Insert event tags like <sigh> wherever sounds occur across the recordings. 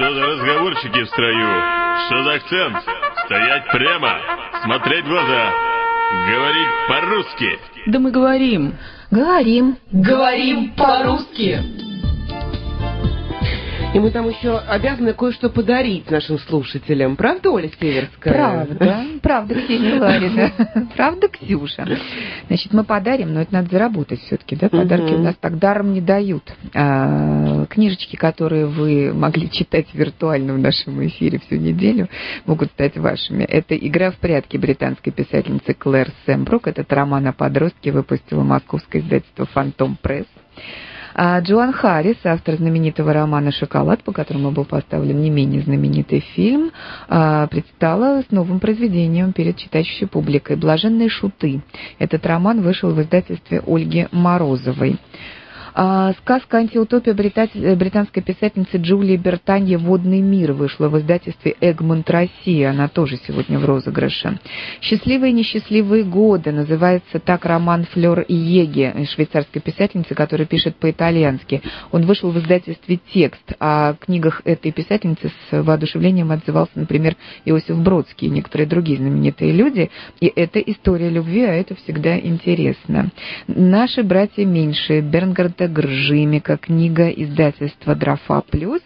Что за разговорчики в строю? Что за акцент? Стоять прямо, смотреть в глаза, говорить по-русски. Да мы говорим. Говорим. Говорим по-русски. И мы там еще обязаны кое-что подарить нашим слушателям. Правда, Оля Северская? Правда. Правда, Ксения Ларина. <laughs> Правда, Ксюша. Значит, мы подарим, но это надо заработать все-таки, да? Подарки у нас так даром не дают. А, книжечки, которые вы могли читать виртуально в нашем эфире всю неделю, могут стать вашими. Это «Игра в прятки» британской писательницы Клэр Сэмбрук. Этот роман о подростке выпустила московское издательство «Фантом Пресс». А Джоан Харрис, автор знаменитого романа «Шоколад», по которому был поставлен не менее знаменитый фильм, а, предстала с новым произведением перед читающей публикой «Блаженные шуты». Этот роман вышел в издательстве Ольги Морозовой. А, Сказка «Антиутопия» э, британской писательницы Джулии Бертанье «Водный мир» вышла в издательстве «Эгмонт Россия». Она тоже сегодня в розыгрыше. «Счастливые и несчастливые годы» называется так роман Флёр Еге, швейцарской писательницы, которая пишет по-итальянски. Он вышел в издательстве «Текст». О книгах этой писательницы с воодушевлением отзывался, например, Иосиф Бродский и некоторые другие знаменитые люди. И это история любви, а это всегда интересно. «Наши братья меньшие» Бернгарда Гржимика, книга издательства «Дрофа плюс».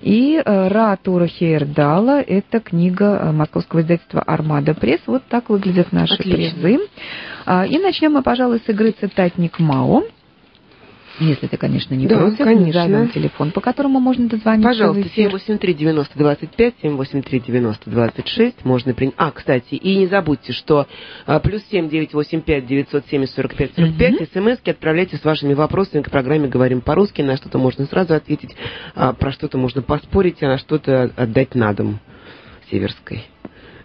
И э, «Ра Тура Хейердала» — это книга э, московского издательства «Армада Пресс». Вот так выглядят наши Отлично. призы. А, И начнем мы, пожалуй, с игры «Цитатник Мао». Если ты, конечно, не Да, против, конечно. назовем телефон, по которому можно дозвониться Пожалуйста, в эфир. 783-90-25, 783-90-26. Можно принять. А, кстати, и не забудьте, что а, плюс 7-985-970-45-45. СМСки отправляйте с вашими вопросами к программе «Говорим по-русски». На что-то можно сразу ответить, а, про что-то можно поспорить, а на что-то отдать на дом Северской.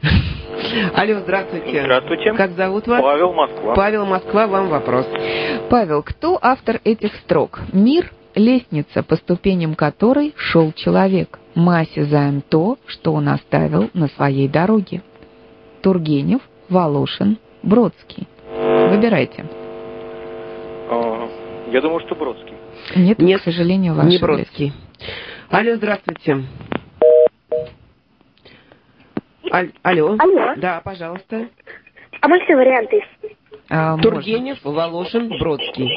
<laughs> Алло, здравствуйте. Здравствуйте. Как зовут вас? Павел, Москва. Павел Москва, вам вопрос. Павел, кто автор этих строк? Мир — лестница, по ступеням которой шел человек. Мы осязаем то, что он оставил на своей дороге. Тургенев, Волошин, Бродский. Выбирайте. А, Я думаю, что Бродский. Нет, Нет, к сожалению, вы Не. Бродский. Алло, здравствуйте. Аль- Алло. Алло. Да, пожалуйста. А все варианты. А, можно. Тургенев, Волошин, Бродский.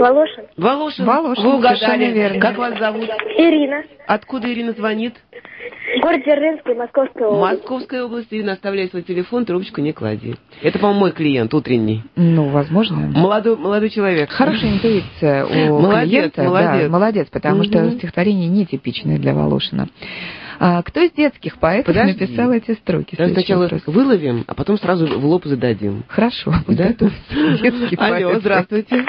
Волошин. Волошин, Волошин, вы угадали. верно. Как вас зовут? Ирина. Откуда Ирина звонит? Город Дзержинский, Московская область. Московская область. Ирина, оставляй свой телефон, трубочку не клади. Это, по-моему, мой клиент утренний. Ну, возможно. Молодой, молодой человек. Хорошая интуиция у Молодец, клиента. молодец. Да, молодец, потому что Мгм. стихотворение нетипичное для Волошина. А, кто из детских поэтов Подожди. написал эти строки? Давай сначала вопрос. выловим, а потом сразу в лоб зададим. Хорошо. Да? Алло, здравствуйте.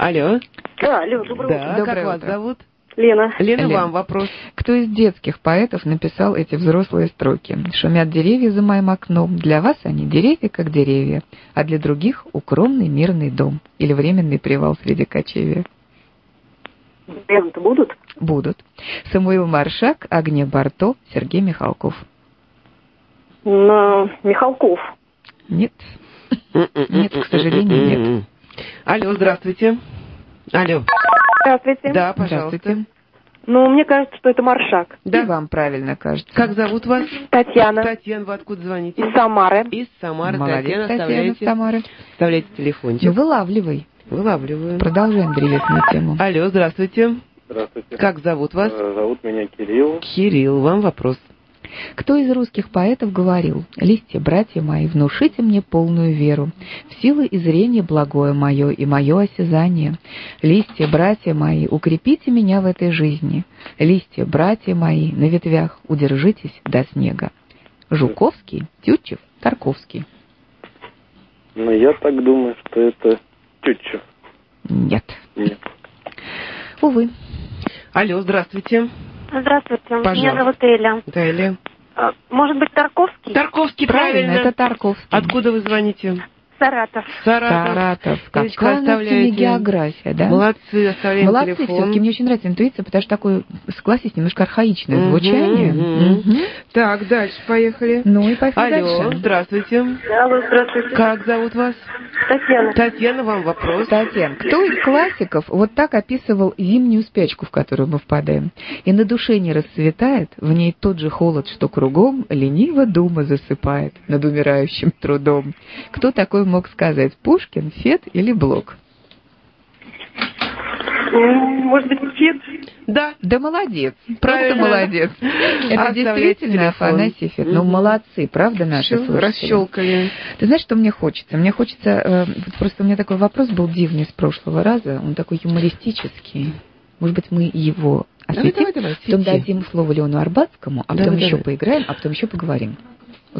Алло. Да, алло, доброе Да, Доброе как вас утро. зовут? Лена. Лена, Лен. вам вопрос. Кто из детских поэтов написал эти взрослые строки? Шумят деревья за моим окном. Для вас они деревья, как деревья, а для других укромный мирный дом или временный привал среди кочевья. Варианты будут? Будут. Самуил Маршак, Агния Барто, Сергей Михалков. На Михалков. Нет. Нет, к сожалению, нет. Алло, здравствуйте. Алло. Здравствуйте. Да, пожалуйста. Здравствуйте. Ну, мне кажется, что это Маршак. И вам правильно кажется. Как зовут вас? Татьяна. Татьяна, вы откуда звоните? Из Самары. Из Самары. Молодец, Татьяна, Татьяна, оставляйте, Самары. оставляйте Ну, телефончик. вылавливай. Вылавливаю. Продолжаем древесную тему. Алло, здравствуйте. Здравствуйте. Как зовут вас? Э, Зовут меня Кирилл. Кирилл, вам вопрос. Кто из русских поэтов говорил, «Листья, братья мои, внушите мне полную веру, в силы и зрение благое мое и мое осязание. Листья, братья мои, укрепите меня в этой жизни. Листья, братья мои, на ветвях удержитесь до снега». Жуковский, Тютчев, Тарковский. Но я так думаю, что это Тютчев. Нет. Нет. Увы. Алло, здравствуйте. Здравствуйте. Пожалуйста. Меня зовут Эля. Далее. А, Может быть, Тарковский? Тарковский, Правильно, правильно. это Тарковский. Откуда вы звоните? Саратов. Саратов. Саратов. Ирочка, Какая у нас сегодня оставляете. география, да? Молодцы, оставляем Молодцы телефон. все-таки. Мне очень нравится интуиция, потому что такое, согласись, немножко архаичное Мгм, звучание. мгм. Мгм. Так, дальше поехали. Ну и поехали Алло, дальше. здравствуйте. Алло, здравствуйте. Как зовут вас? Татьяна. Татьяна, вам вопрос. Татьяна, кто из классиков вот так описывал зимнюю спячку, в которую мы впадаем? И на душе не расцветает, в ней тот же холод, что кругом, лениво дума засыпает над умирающим трудом. Кто такой мог сказать, Пушкин, Фет или Блок? М, Может быть, Фет? Да. Да молодец, правда молодец. Это Оставляйте действительно телефон. Афанасий Фет. Ну, молодцы, правда, наши слушатели? Расщелкали. Ты знаешь, что мне хочется? Мне хочется... э, вот просто у меня такой вопрос был дивный с прошлого раза. Он такой юмористический. Может быть, мы его осветим? давай, давай, Потом дадим слово Леону Арбатскому, а Давай, потом еще давай. поиграем, а потом еще поговорим.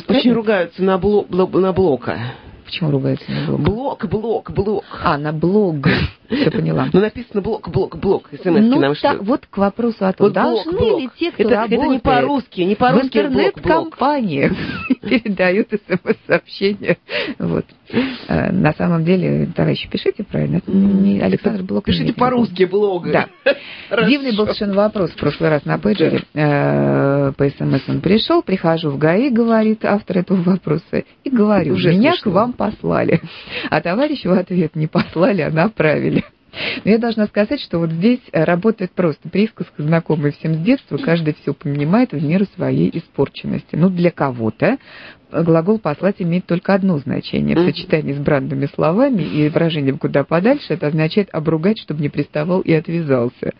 Очень ругаются на, бло- бло- на блока. Почему ругаются на блог? Блок, блок, блок. А, на блог. Все поняла. Ну, написано блок, блок, блок. СМС Ну, нам так, что? вот к вопросу о том, Вот должны блок. ли те, кто это, работает это не по-русски, не в по-русски блок. интернет-компаниях <laughs> передают смс-сообщения. Вот. Э, На самом деле, товарищи, пишите правильно. Это не Александр Блок. Пишите в по-русски блог. Да. <laughs> Дивный был совершенно вопрос в прошлый раз на пейджере. Э, По смс он пришел, прихожу в ГАИ, говорит автор этого вопроса, и говорю, меня к вам послали. А товарищ в ответ не послали, а направили. Но я должна сказать, что вот здесь э, работает просто присказка, знакомая всем с детства, каждый все понимает в меру своей испорченности. Ну, для кого-то глагол «послать» имеет только одно значение. В сочетании с брандными словами и выражением «куда подальше» это означает обругать, чтобы не приставал и отвязался.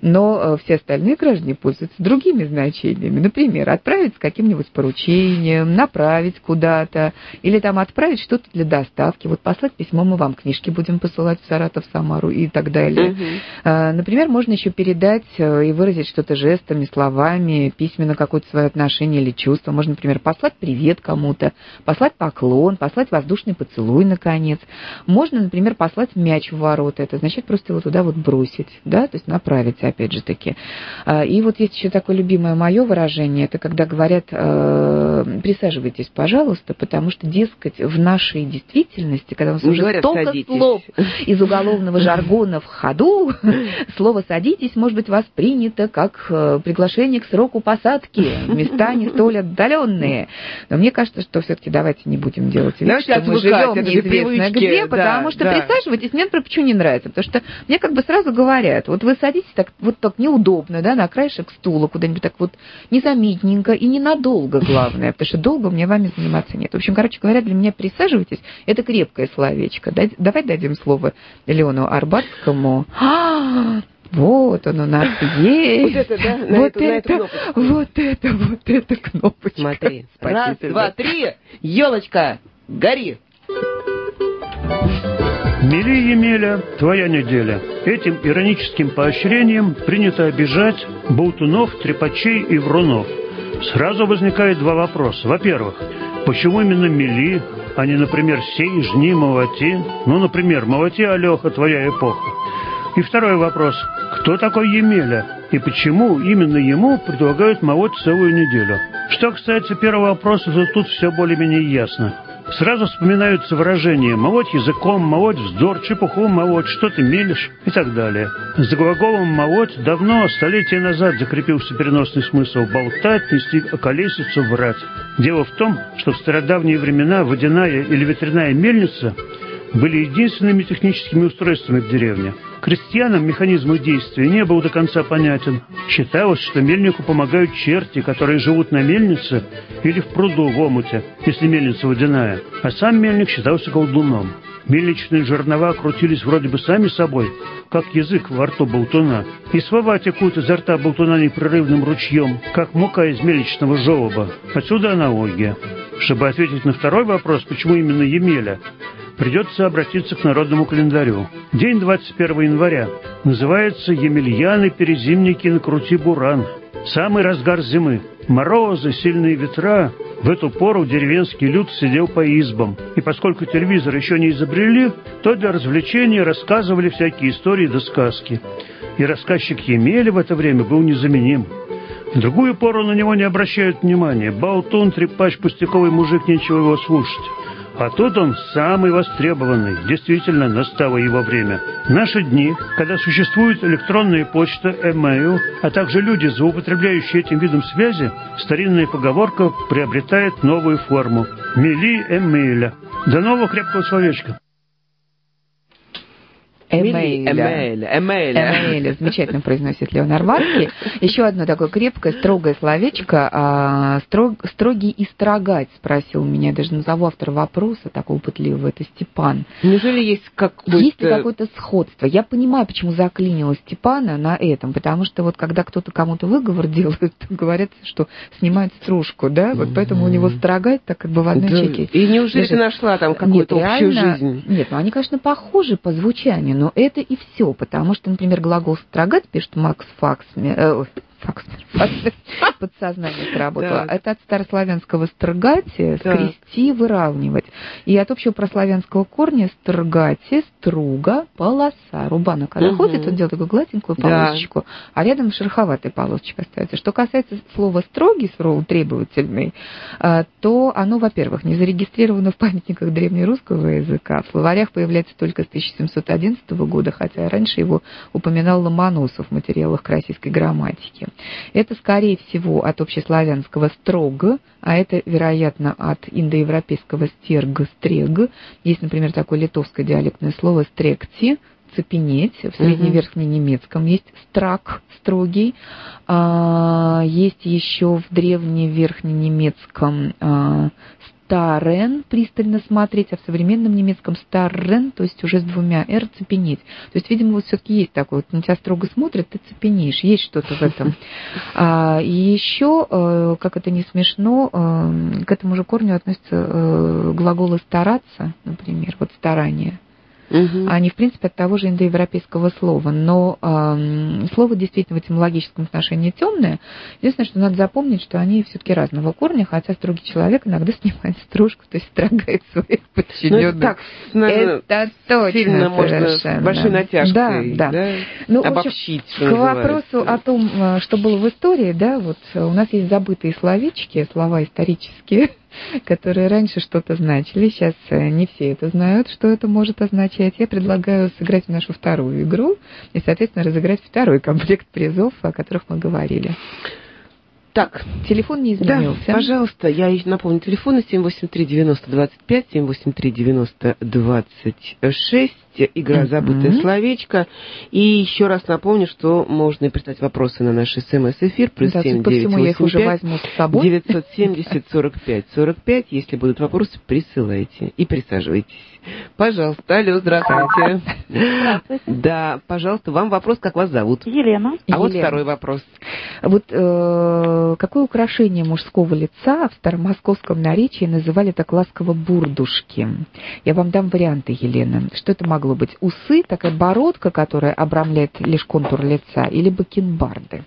Но э, все остальные граждане пользуются другими значениями. Например, отправить с каким-нибудь поручением, направить куда-то, или там отправить что-то для доставки. Вот послать письмо мы вам книжки будем посылать в Саратов, Самару и так далее. А, Например, можно еще передать э, и выразить что-то жестами, словами, письменно какое-то свое отношение или чувство. Можно, например, послать привет кому-то, послать поклон, послать воздушный поцелуй, наконец. Можно, например, послать мяч в ворота. Это означает просто его туда вот бросить, да, то есть направить, опять же таки. А, И вот есть еще такое любимое мое выражение, это когда говорят, э, присаживайтесь, пожалуйста, потому что, дескать, в нашей действительности, когда у нас уже говорят, столько «Садитесь». слов из уголовного жаргона в ходу, слово «садитесь» может быть воспринято как э, приглашение к сроку посадки места не столь отдаленные. Но мне кажется, что все-таки давайте не будем делать вид, Давайте что мы живем неизвестно где, да, потому что да. присаживайтесь, мне, например, почему не нравится, потому что мне как бы сразу говорят, вот вы садитесь так, вот так неудобно, да, на краешек стула куда-нибудь так вот незаметненько и ненадолго, главное, потому что долго мне вами заниматься нет. В общем, короче говоря, для меня присаживайтесь, это крепкое словечко. Давай дадим слово Леону Арбатскому. Вот он у нас <laughs> есть. Вот это, да, на вот эту- на эту это, вот это, вот эта кнопочка. Смотри. Раз, Спасибо. два, три. Елочка, гори. Мели Емеля, твоя неделя. Этим ироническим поощрением принято обижать болтунов, трепачей и врунов. Сразу возникает два вопроса. Во-первых, почему именно мели, а не, например, сей, жни, молоти? Ну, например, молоти, Алеха, твоя эпоха. И второй вопрос. Кто такой Емеля? И почему именно ему предлагают молоть целую неделю? Что касается первого вопроса, то тут все более-менее ясно. Сразу вспоминаются выражения «молоть языком», «молоть вздор», «чепуху молоть», «что ты мелешь» и так далее. За глаголом «молоть» давно, столетия назад, закрепился переносный смысл «болтать», «нести околесицу», «врать». Дело в том, что в стародавние времена водяная или ветряная мельница были единственными техническими устройствами в деревне. Крестьянам механизм их действия не был до конца понятен. Считалось, что мельнику помогают черти, которые живут на мельнице или в пруду в омуте, если мельница водяная, а сам мельник считался колдуном. Мельничные жернова крутились вроде бы сами собой, как язык во рту болтуна, и слова текут изо рта болтуна непрерывным ручьем, как мука из мельничного желоба. Отсюда аналогия. Чтобы ответить на второй вопрос, почему именно Емеля, придется обратиться к народному календарю. День 21 января называется «Емельяны перезимники на крути буран». Самый разгар зимы. Морозы, сильные ветра. В эту пору деревенский люд сидел по избам. И поскольку телевизор еще не изобрели, то для развлечения рассказывали всякие истории да сказки. И рассказчик Емеля в это время был незаменим. В другую пору на него не обращают внимания. Болтун, трепач, пустяковый мужик, нечего его слушать. А тут он самый востребованный. Действительно, настало его время. В наши дни, когда существует электронная почта, email, а также люди, злоупотребляющие этим видом связи, старинная поговорка приобретает новую форму. Мели эмейля. До нового крепкого словечка. Эмейля. Эмейля. Эмейля. Эмейля. Замечательно произносит Леон Арварский. Еще одно такое крепкое, строгое словечко. А, строг, строгий и строгать, спросил меня. Я даже назову автора вопроса, такого пытливого. Это Степан. Неужели есть какой-то... Есть ли какое-то сходство? Я понимаю, почему заклинило Степана на этом, потому что вот когда кто-то кому-то выговор делает, говорят, что снимают стружку, да? Вот поэтому у него строгать так как бы в одной Да. чеке. И неужели лежит. ты нашла там какую-то общую жизнь? Нет, ну они, конечно, похожи по звучанию, но это и все, потому что, например, глагол «строгать» пишет Макс Факсмер, э, Факсмер, подсознание сработало. Так. Это от старославянского «строгати», Так. «скрести», «выравнивать». И от общего прославянского корня «строгати», «струга», «полоса». Рубана, когда ходит, он делает такую гладенькую полосочку, а рядом шероховатая полосочка остается. Что касается слова «строгий», слова «требовательный», а, то оно, во-первых, не зарегистрировано в памятниках древнерусского языка. В словарях появляется только с 1711 года, хотя раньше его упоминал Ломоносов в материалах к российской грамматике. Это, скорее всего, от общеславянского «строг», а это, вероятно, от индоевропейского «стерг», «стрег». Есть, например, такое литовское диалектное слово «стректи», цепенеть. В средневерхненемецком есть страк, строгий. А, есть еще в древневерхненемецком а, старен, пристально смотреть, а в современном немецком старен, то есть уже с двумя р, цепенеть. То есть, видимо, вот все-таки есть такое, вот на тебя строго смотрят, ты цепенеешь, есть что-то в этом. <laughs> А, и еще, э, как это не смешно, э, к этому же корню относятся э, глаголы стараться, например, вот старание Мгм. они, в принципе, от того же индоевропейского слова. Но эм, слово действительно в этимологическом отношении темное. Единственное, что надо запомнить, что они все-таки разного корня, хотя строгий человек иногда <laughs> снимает стружку, то есть строгает своих Ну, подчиненных. это так, наверное, Это точно сильно можно с совершенно. большой натяжкой Да, да. да, Ну, общем, обобщить, что К вопросу о том, э, что было в истории, да, вот э, у нас есть забытые словечки, слова исторические, <laughs> которые раньше что-то значили. Сейчас э, не все это знают, что это может означать. Я предлагаю сыграть в нашу вторую игру и, соответственно, разыграть второй комплект призов, о которых мы говорили. Так, Телефон не да, изменился. пожалуйста, я напомню, телефоны 783-90-25, 783-90-26, игра. «Забытое словечко». И еще раз напомню, что можно прислать вопросы на наш смс-эфир, плюс Да, судя 7 по всему, я их уже возьму с собой. 970 45 45. Если будут вопросы, присылайте и присаживайтесь. Пожалуйста. Алло, здравствуйте. Да, пожалуйста, вам вопрос, как вас зовут? Елена. А вот Елена. второй вопрос. Вот э, какое украшение мужского лица в старомосковском наречии называли так ласково бурдушки? Я вам дам варианты, Елена. Что это могло быть? Усы, такая бородка, которая обрамляет лишь контур лица, или бакенбарды?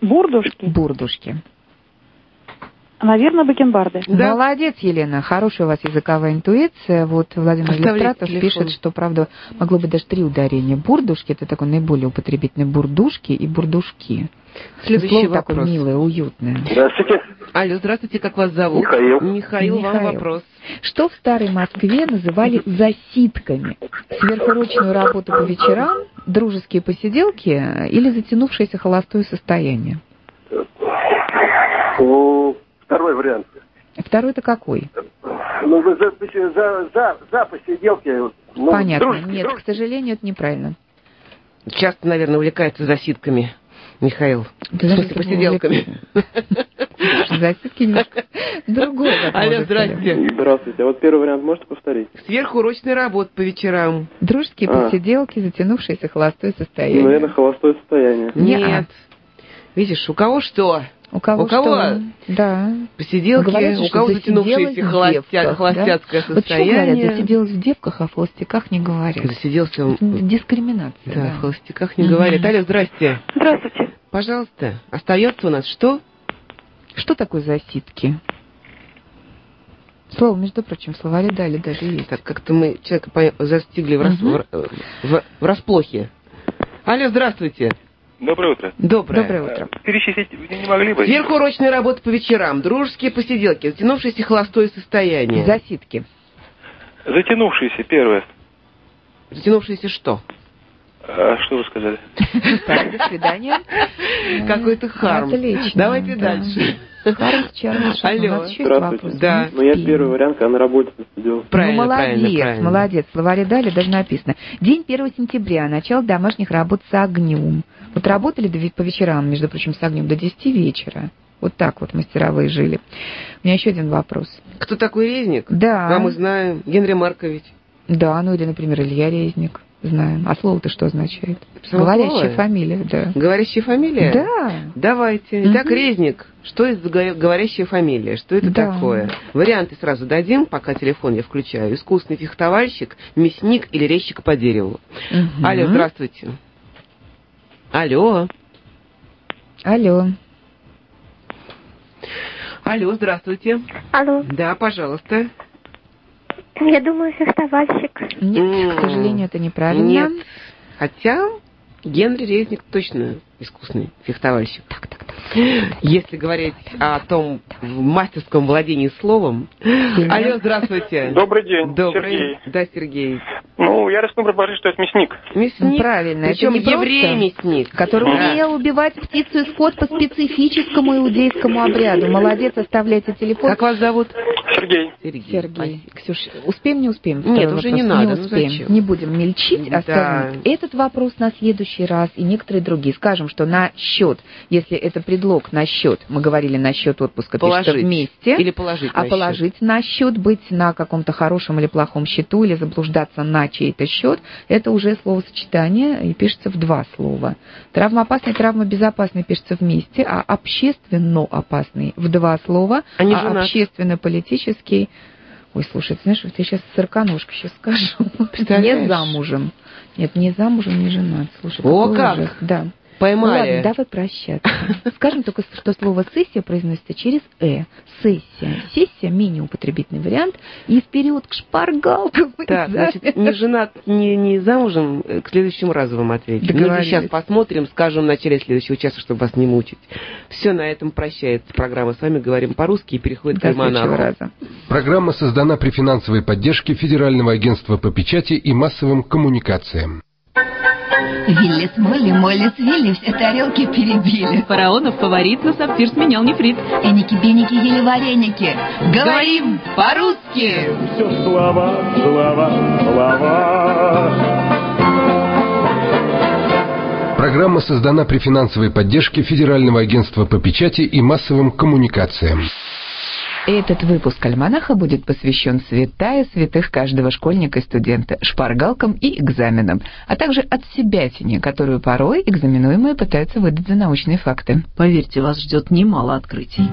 Бурдушки. Бурдушки. Наверное, бакенбарды. Да. Молодец, Елена, хорошая у вас языковая интуиция. Вот Владимир Иллюстратов пишет, что, правда, могло быть даже три ударения. Бурдушки, это такой наиболее употребительный, бурдушки и бурдушки. Следующий Слово вопрос. такое милое, уютное. Здравствуйте. Алло, здравствуйте, как вас зовут? Михаил. Михаил, вам Михаил. вопрос. Что в старой Москве называли засидками? Сверхурочную работу по вечерам, дружеские посиделки или затянувшееся холостое состояние? Второй вариант. Второй это какой? Ну, за, за, за, за посиделки. Ну, Понятно. дружеский, Нет, к дружеский. сожалению, это неправильно. Часто, наверное, увлекается засидками, Михаил. Ты В смысле, посиделками. Засидки немножко <laughs> другое. как Алло, здрасте. Здравствуйте. А вот первый вариант можете повторить? Сверхурочная работа по вечерам. Дружеские А. посиделки, затянувшееся холостое состояние. Наверное, холостое состояние. Нет. Видишь, у кого что? У кого у кого? что? Да. Посиделки, Говорят, у что кого затянувшееся холостя- девках, холостяцкое Вот что говорят, состояние. засиделась в девках, а в холостяках не говорят. Засиделся, в- Дискриминация. да, да. в холостяках не Мгм. говорят. Алло, здрасте. Здравствуйте. Пожалуйста, остается у нас что? Что такое засидки? Слово, между прочим, в словаре дали даже есть. Так, как-то мы человека по- застигли в, рас- Мгм. в, р- в- в расплохе. Алло, здравствуйте. Доброе утро. Доброе. Доброе утро. Перечислить вы не могли бы? Сверхурочная работа по вечерам, дружеские посиделки, затянувшееся холостое состояние. Засидки. Затянувшийся, первое. Затянувшееся что? А что вы сказали? <laughs> Так, до свидания. <laughs> Какой-то харм. Отлично. Давайте да. дальше. С Чарльз. Алло. У нас еще есть Здравствуйте. вопрос. Да. Ну, я первый вариант, когда на работе сидел. Правильно, ну, молодец, правильно, правильно. молодец. В словаре дали, даже написано. День 1 сентября, начало домашних работ с огнем. Вот работали по вечерам, между прочим, с огнем до 10 вечера. Вот так вот мастеровые жили. У меня еще один вопрос. Кто такой резник? Да. А мы знаем. Генри Маркович. Да, ну или, например, Илья Резник. Знаем. А слово-то что означает? Само Говорящая фамилия, да. Говорящая фамилия? Да. Давайте. Итак, резник. Что это говорящая фамилия? Что это Да. такое? Варианты сразу дадим, пока телефон я включаю. Искусный фехтовальщик, мясник или резчик по дереву. Мгм. Алло, здравствуйте. Алло. Алло. Алло, здравствуйте. Алло, Да, пожалуйста. Я думаю, фехтовальщик. Нет, М, к сожалению, это неправильно. Нет. Хотя Генри Резник точно искусный фехтовальщик. Так, так, так. Если говорить о том мастерском владении словом. Алло, здравствуйте. Добрый день, Добрый. Сергей. Да, Сергей. Ну, я рискну предположить, что это мясник. Мясник. Правильно, это Причем еврей-мясник. который Да. умел убивать птицу и скот по специфическому иудейскому обряду. Молодец, оставляйте телефон. Как вас зовут? Сергей. Сергей. Сергей. Ксюш, успеем, не успеем? Нет, Второй уже вопрос. не надо, Не ну успеем. зачем? не будем мельчить, Да. оставим этот вопрос на следующий раз и некоторые другие. Скажем, что на счет, если это предлог на счет, мы говорили на счет отпуска, пишется Положить. вместе. Или положить А на положить на счет, быть на каком-то хорошем или плохом счету, или заблуждаться на чей-то счет, это уже словосочетание и пишется в два слова. Травмоопасный, травмобезопасный пишется вместе, а общественно опасный в два слова, А не а женат. Общественно-политический... Ой, слушай, ты знаешь, вот я сейчас сороконожка сейчас скажу. <laughs> Не замужем. Нет, не замужем, не женат. Слушай, О, как! ужас. Да. Поймали. Ну ладно, давай прощаться. <laughs> Скажем только, что слово «сессия» произносится через «э». Сессия. Сессия – менее употребительный вариант. И вперед к шпаргалкам. Так, значит, не женат, не, не замужем, э, к следующему разу вам ответим. Ну, сейчас посмотрим, скажем в начале следующего часа, чтобы вас не мучить. Все, на этом прощается программа. С вами говорим по-русски и переходит к альманаху. Программа создана при финансовой поддержке Федерального агентства по печати и массовым коммуникациям. Виллис Молли, Моллис Вилли, все тарелки перебили. Фараонов фаворит на сапфир сменял нефрит. Эники-беники ели вареники. Говорим по-русски. Все слова, слова, слова. Программа создана при финансовой поддержке Федерального агентства по печати и массовым коммуникациям. Этот выпуск «Альманаха» будет посвящен святая святых каждого школьника и студента, шпаргалкам и экзаменам, а также от себятине, которую порой экзаменуемые пытаются выдать за научные факты. Поверьте, вас ждет немало открытий.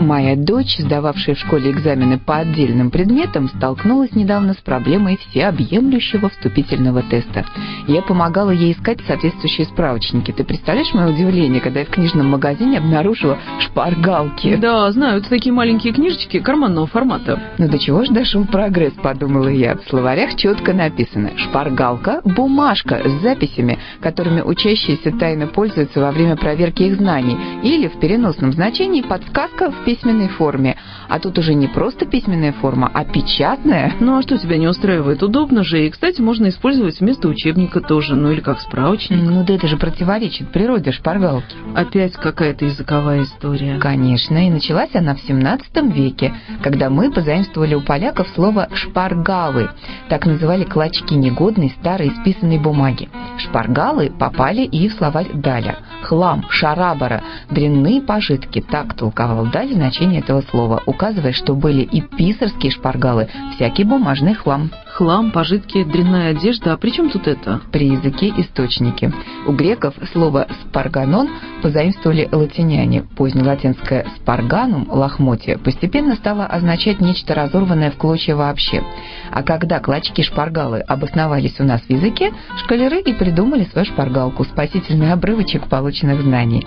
Моя дочь, сдававшая в школе экзамены по отдельным предметам, столкнулась недавно с проблемой всеобъемлющего вступительного теста. Я помогала ей искать соответствующие справочники. Ты представляешь мое удивление, когда я в книжном магазине обнаружила шпаргалки? Да, знаю, это такие маленькие книжечки карманного формата. Ну до чего ж дошел прогресс, подумала я. В словарях четко написано «шпаргалка» — бумажка с записями, которыми учащиеся тайно пользуются во время проверки их знаний, или в переносном значении подсказка в письменной форме. А тут уже не просто письменная форма, а печатная. Ну а что тебя не устраивает? Удобно же. И, кстати, можно использовать вместо учебника тоже. Ну или как справочник. Ну да это же противоречит природе шпаргалки. Опять какая-то языковая история. Конечно, и началась она в 17 веке, когда мы позаимствовали у поляков слово «шпаргалы». Так называли клочки негодной старой списанной бумаги. Шпаргалы попали и в словарь Даля. Хлам, шарабара, дрянные пожитки. Так толковал Даль значение этого слова, указывая, что были и писарские шпаргалы, всякий бумажный хлам. Хлам, пожитки, дрянная одежда. А при чем тут это? Приязыки, источники. У греков слово «спарганон» позаимствовали латиняне. Позднелатинское «спарганум» – лохмотье постепенно стало означать нечто разорванное в клочья вообще. А когда клочки-шпаргалы обосновались у нас в языке, шкалеры и придумали свою шпаргалку – спасительный обрывочек полученных знаний.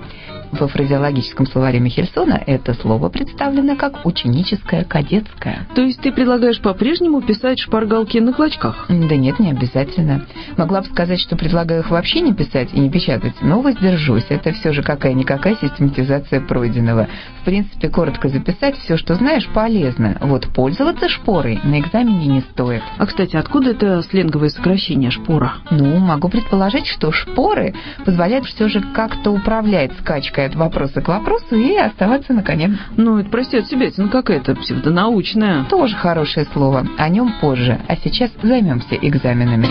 Во фразеологическом словаре Михельсона это слово представлено как ученическое, кадетское. То есть ты предлагаешь по-прежнему писать шпаргалки на клочках? Да нет, не обязательно. Могла бы сказать, что предлагаю их вообще не писать и не печатать, но воздержусь. Это все же какая-никакая систематизация пройденного. В принципе, коротко записать все, что знаешь, полезно. Вот пользоваться шпорой на экзамене не стоит. А, кстати, откуда это сленговое сокращение шпора? Ну, могу предположить, что шпоры позволяют все же как-то управлять скачкой от вопроса к вопросу и оставаться на коне. Ну, это, прости, от себя, это какая-то псевдонаучная. Тоже хорошее слово. О нем позже. А сейчас займемся экзаменами.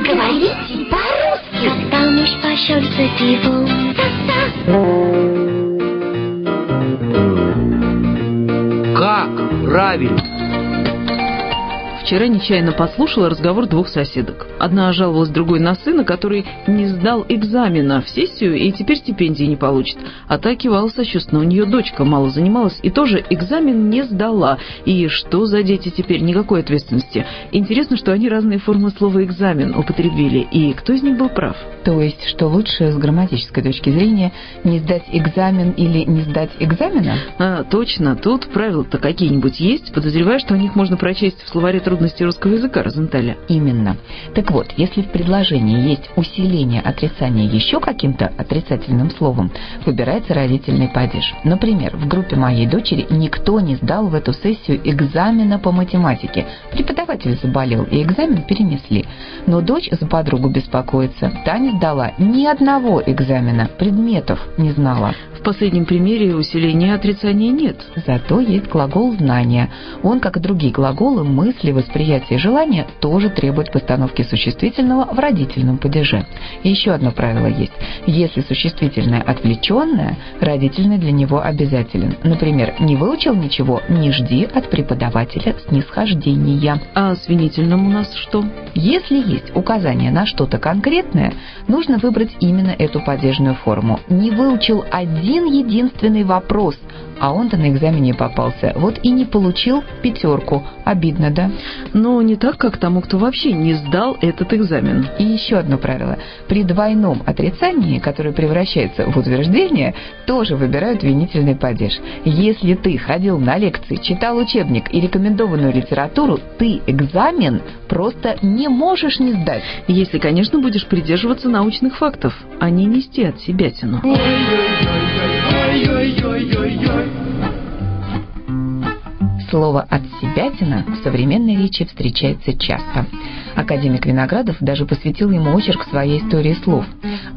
Говорите по-русски. Когда муж пошел за пивом. Как правильно? Вчера нечаянно подслушала разговор двух соседок. Одна жаловалась другой на сына, который не сдал экзамена в сессию и теперь стипендии не получит. А та кивала сочувственно. У нее дочка мало занималась и тоже экзамен не сдала. И что за дети теперь? Никакой ответственности. Интересно, что они разные формы слова «экзамен» употребили. И кто из них был прав? То есть, что лучше с грамматической точки зрения не сдать экзамен или не сдать экзамена? А, точно. Тут правила-то какие-нибудь есть. Подозреваю, что о них можно прочесть в словаре трудностей русского языка Розенталя. Именно. Так вот, если в предложении есть усиление отрицания еще каким-то отрицательным словом, выбирается родительный падеж. Например, в группе моей дочери никто не сдал в эту сессию экзамена по математике. Преподаватель заболел, и экзамен перенесли. Но дочь за подругу беспокоится. Та не сдала ни одного экзамена, предметов не знала. В последнем примере усиления отрицания нет. Зато есть глагол «знания». Он, как и другие глаголы, мысли, восприятие и желания, тоже требует постановки существительного в родительном падеже. И еще одно правило есть. Если существительное отвлеченное, родительный для него обязателен. Например, не выучил ничего, не жди от преподавателя снисхождения. А с винительным у нас что? Если есть указание на что-то конкретное, нужно выбрать именно эту падежную форму. Не выучил один единственный вопрос, а он-то на экзамене попался. Вот и не получил пятерку. Обидно, да? Но не так, как тому, кто вообще не сдал этот экзамен. И еще одно правило. При двойном отрицании, которое превращается в утверждение, тоже выбирают винительный падеж. Если ты ходил на лекции, читал учебник и рекомендованную литературу, ты экзамен просто не можешь не сдать. Если, конечно, будешь придерживаться научных фактов, а не нести от себя тяну. Слово «отсебятина» в современной речи встречается часто. Академик Виноградов даже посвятил ему очерк своей истории слов.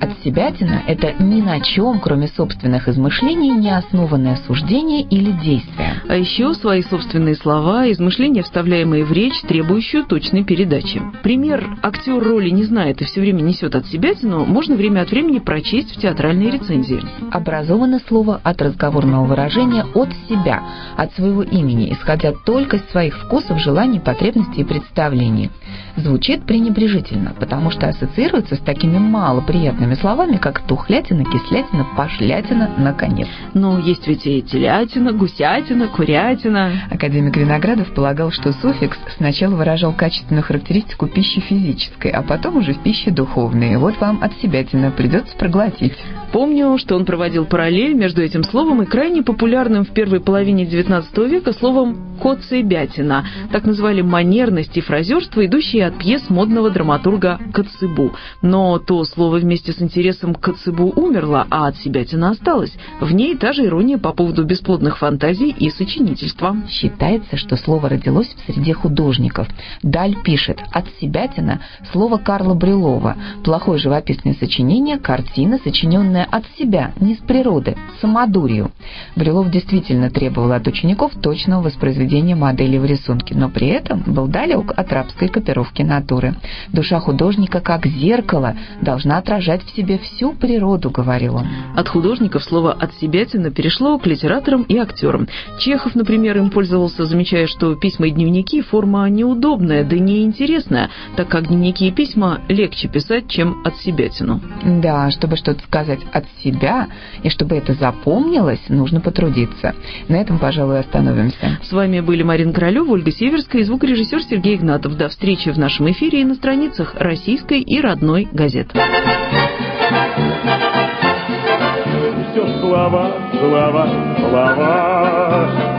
«Отсебятина» — это ни на чем, кроме собственных измышлений, не основанное суждение или действие. А еще свои собственные слова, измышления, вставляемые в речь, требующую точной передачи. Пример «актер роли не знает и все время несет от себятину» можно время от времени прочесть в театральной рецензии. Образовано слово от разговорного выражения «от себя», от своего имени, исходя только из своих вкусов, желаний, потребностей и представлений. Звучит пренебрежительно, потому что ассоциируется с такими малоприятными словами, как тухлятина, кислятина, пошлятина, наконец. Но есть ведь и телятина, гусятина, курятина. Академик Виноградов полагал, что суффикс сначала выражал качественную характеристику пищи физической, а потом уже в пище духовной. Вот вам от себятина придется проглотить. Помню, что он проводил параллель между этим словом и крайне популярным в первой половине XIX века словом «коцебятина». Так называли манерность и фразерство, идущие от пьес модного драматурга Коцебу. Но то слово вместе с интересом к Коцебу умерло, а от себятина осталось. В ней та же ирония по поводу бесплодных фантазий и сочинительства. Считается, что слово родилось в среде художников. Даль пишет «от себятина» слово Карла Брюлова. Плохое живописное сочинение, картина, сочиненная от себя, не с природы, самодурью. Брюлов действительно требовал от учеников точного воспроизведения модели в рисунке, но при этом был далек от рабской копировки натуры. Душа художника, как зеркало, должна отражать в себе всю природу, говорил он. От художников слово «от себятина» перешло к литераторам и актерам. Чехов, например, им пользовался, замечая, что письма и дневники – форма неудобная, да неинтересная, так как дневники и письма легче писать, чем от себятину. Да, чтобы что-то сказать от себя, и чтобы это запомнилось, нужно потрудиться. На этом, пожалуй, остановимся. С вами были Марина Королева, Ольга Северская и звукорежиссер Сергей Игнатов. До встречи в нашем эфире и на страницах российской и родной газеты. Все слова, слова, слова.